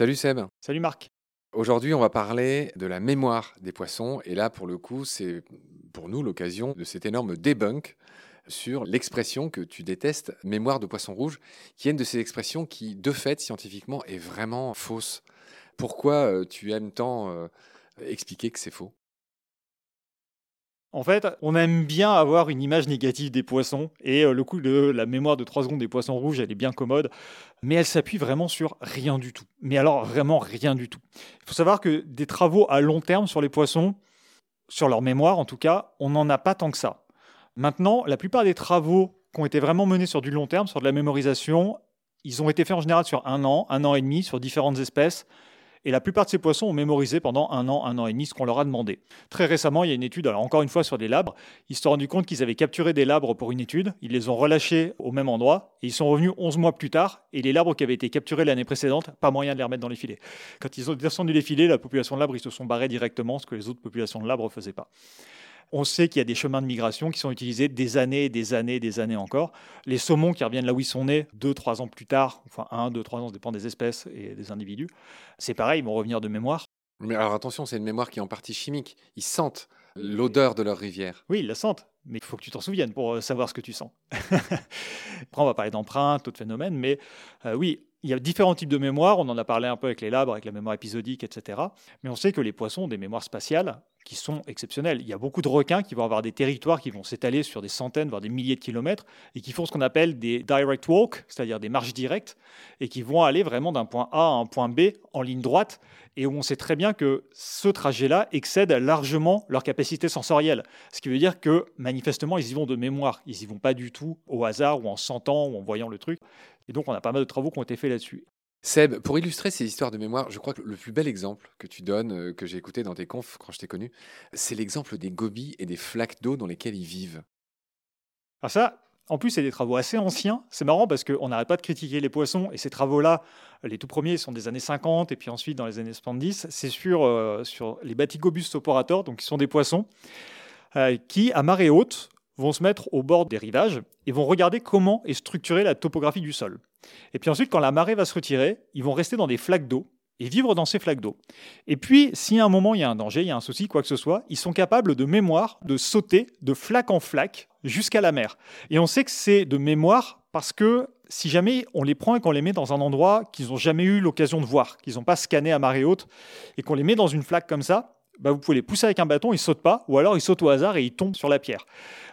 Salut Seb. Salut Marc. Aujourd'hui, on va parler de la mémoire des poissons. Et là, pour le coup, c'est pour nous l'occasion de cet énorme debunk sur l'expression que tu détestes, mémoire de poisson rouge, qui est une de ces expressions qui, de fait, scientifiquement, est vraiment fausse. Pourquoi euh, tu aimes tant euh, expliquer que c'est faux? En fait, on aime bien avoir une image négative des poissons, et euh, le coup de la mémoire de 3 secondes des poissons rouges, elle est bien commode, mais elle s'appuie vraiment sur rien du tout. Mais alors vraiment rien du tout. Il faut savoir que des travaux à long terme sur les poissons, sur leur mémoire en tout cas, on n'en a pas tant que ça. Maintenant, la plupart des travaux qui ont été vraiment menés sur du long terme, sur de la mémorisation, ils ont été faits en général sur un an, un an et demi, sur différentes espèces. Et la plupart de ces poissons ont mémorisé pendant un an, un an et demi ce qu'on leur a demandé. Très récemment, il y a une étude, alors encore une fois sur des labres, ils se sont rendus compte qu'ils avaient capturé des labres pour une étude, ils les ont relâchés au même endroit, et ils sont revenus 11 mois plus tard, et les labres qui avaient été capturés l'année précédente, pas moyen de les remettre dans les filets. Quand ils ont descendu les filets, la population de labres, ils se sont barrés directement, ce que les autres populations de labres ne faisaient pas. On sait qu'il y a des chemins de migration qui sont utilisés des années, des années, des années encore. Les saumons qui reviennent là où ils sont nés, deux, trois ans plus tard, enfin un, deux, trois ans, ça dépend des espèces et des individus. C'est pareil, ils vont revenir de mémoire. Mais alors attention, c'est une mémoire qui est en partie chimique. Ils sentent l'odeur de leur rivière. Oui, ils la sentent, mais il faut que tu t'en souviennes pour euh, savoir ce que tu sens. Après, on va parler d'empreintes, d'autres phénomènes, mais euh, oui, il y a différents types de mémoire. On en a parlé un peu avec les labres, avec la mémoire épisodique, etc. Mais on sait que les poissons ont des mémoires spatiales qui sont exceptionnelles. Il y a beaucoup de requins qui vont avoir des territoires qui vont s'étaler sur des centaines, voire des milliers de kilomètres, et qui font ce qu'on appelle des direct walk, c'est-à-dire des marches directes, et qui vont aller vraiment d'un point A à un point B en ligne droite, et où on sait très bien que ce trajet-là excède largement leur capacité sensorielle. Ce qui veut dire que manifestement, ils y vont de mémoire. Ils y vont pas du tout au hasard ou en sentant ou en voyant le truc. Et donc, on a pas mal de travaux qui ont été faits là-dessus. Seb, pour illustrer ces histoires de mémoire, je crois que le plus bel exemple que tu donnes, euh, que j'ai écouté dans tes confs quand je t'ai connu, c'est l'exemple des gobies et des flaques d'eau dans lesquelles ils vivent. Ah ça, en plus, c'est des travaux assez anciens. C'est marrant parce qu'on n'arrête pas de critiquer les poissons. Et ces travaux-là, les tout premiers sont des années 50 et puis ensuite dans les années 70. C'est sur, euh, sur les Batigobus operators, donc qui sont des poissons, euh, qui, à marée haute, vont se mettre au bord des rivages et vont regarder comment est structurée la topographie du sol. Et puis ensuite, quand la marée va se retirer, ils vont rester dans des flaques d'eau et vivre dans ces flaques d'eau. Et puis, si à un moment il y a un danger, il y a un souci, quoi que ce soit, ils sont capables de mémoire de sauter de flaque en flaque jusqu'à la mer. Et on sait que c'est de mémoire parce que si jamais on les prend et qu'on les met dans un endroit qu'ils n'ont jamais eu l'occasion de voir, qu'ils n'ont pas scanné à marée haute, et qu'on les met dans une flaque comme ça, bah, vous pouvez les pousser avec un bâton, ils sautent pas, ou alors ils sautent au hasard et ils tombent sur la pierre.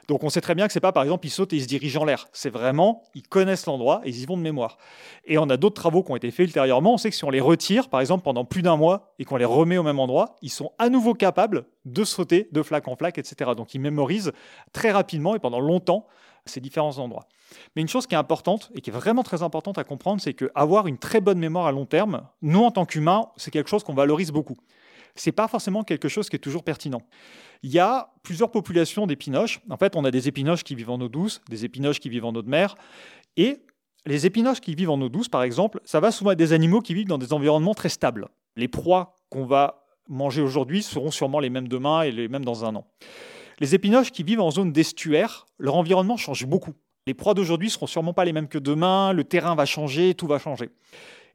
Donc on sait très bien que c'est pas par exemple ils sautent et ils se dirigent en l'air. C'est vraiment ils connaissent l'endroit et ils y vont de mémoire. Et on a d'autres travaux qui ont été faits ultérieurement. On sait que si on les retire par exemple pendant plus d'un mois et qu'on les remet au même endroit, ils sont à nouveau capables de sauter de flaque en flaque, etc. Donc ils mémorisent très rapidement et pendant longtemps ces différents endroits. Mais une chose qui est importante et qui est vraiment très importante à comprendre, c'est qu'avoir une très bonne mémoire à long terme, nous en tant qu'humains, c'est quelque chose qu'on valorise beaucoup c'est pas forcément quelque chose qui est toujours pertinent. Il y a plusieurs populations d'épinoches. En fait, on a des épinoches qui vivent en eau douce, des épinoches qui vivent en eau de mer. Et les épinoches qui vivent en eau douce, par exemple, ça va souvent être des animaux qui vivent dans des environnements très stables. Les proies qu'on va manger aujourd'hui seront sûrement les mêmes demain et les mêmes dans un an. Les épinoches qui vivent en zone d'estuaire, leur environnement change beaucoup. Les proies d'aujourd'hui seront sûrement pas les mêmes que demain, le terrain va changer, tout va changer.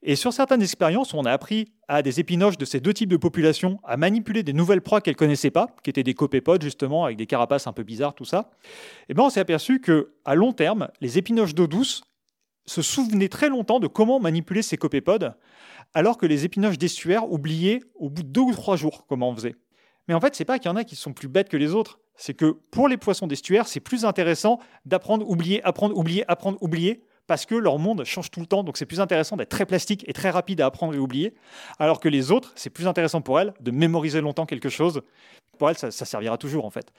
Et sur certaines expériences, on a appris à des épinoches de ces deux types de populations à manipuler des nouvelles proies qu'elles connaissaient pas, qui étaient des copépodes justement, avec des carapaces un peu bizarres, tout ça. Et bien on s'est aperçu que à long terme, les épinoches d'eau douce se souvenaient très longtemps de comment manipuler ces copépodes, alors que les épinoches d'estuaire oubliaient au bout de deux ou trois jours comment on faisait. Mais en fait, c'est pas qu'il y en a qui sont plus bêtes que les autres. C'est que pour les poissons d'estuaire, c'est plus intéressant d'apprendre, oublier, apprendre, oublier, apprendre, oublier, parce que leur monde change tout le temps, donc c'est plus intéressant d'être très plastique et très rapide à apprendre et oublier, alors que les autres, c'est plus intéressant pour elles de mémoriser longtemps quelque chose. Pour elles, ça, servira toujours en fait.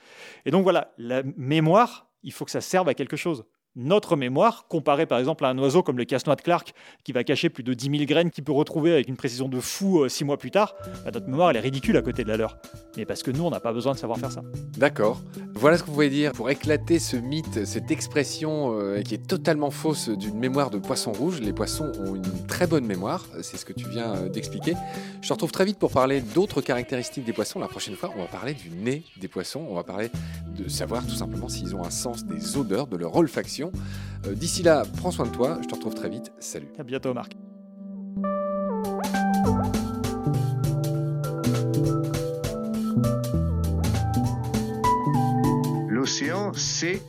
Et donc voilà, la mémoire, il faut que ça serve à quelque chose. Notre mémoire, comparée par exemple à un oiseau comme le casse-noix de Clark, qui va cacher plus de 10 000 graines qu'il peut retrouver avec une précision de fou euh, six mois plus tard, bah, notre mémoire elle est ridicule à côté de la leur. mais parce que nous, on n'a pas besoin de savoir faire ça. D'accord. Voilà ce que vous pouvez dire pour éclater ce mythe, cette expression euh, qui est totalement fausse d'une mémoire de poisson rouge. Les poissons ont une très bonne mémoire, c'est ce que tu viens euh, d'expliquer. Je te retrouve très vite pour parler d'autres caractéristiques des poissons. La prochaine fois, on va parler du nez des poissons. On va parler de savoir tout simplement s'ils ont un sens des odeurs, de leur olfaction. Euh, d'ici là, prends soin de toi. Je te retrouve très vite. Salut. À bientôt, Marc. l'océan, c'est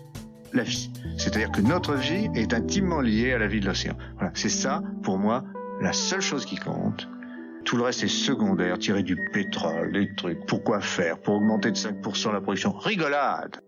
la vie. C'est-à-dire que notre vie est intimement liée à la vie de l'océan. Voilà, c'est ça, pour moi, la seule chose qui compte. Tout le reste est secondaire, tirer du pétrole, des trucs. Pourquoi faire? Pour augmenter de 5% la production Rigolade